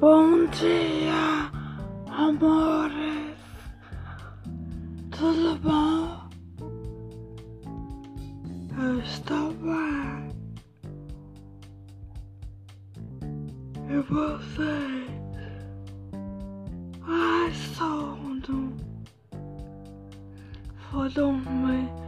Bom dia, amores. Tudo bom? Eu estou bem. E vocês? Ai, sono. Vou dormir.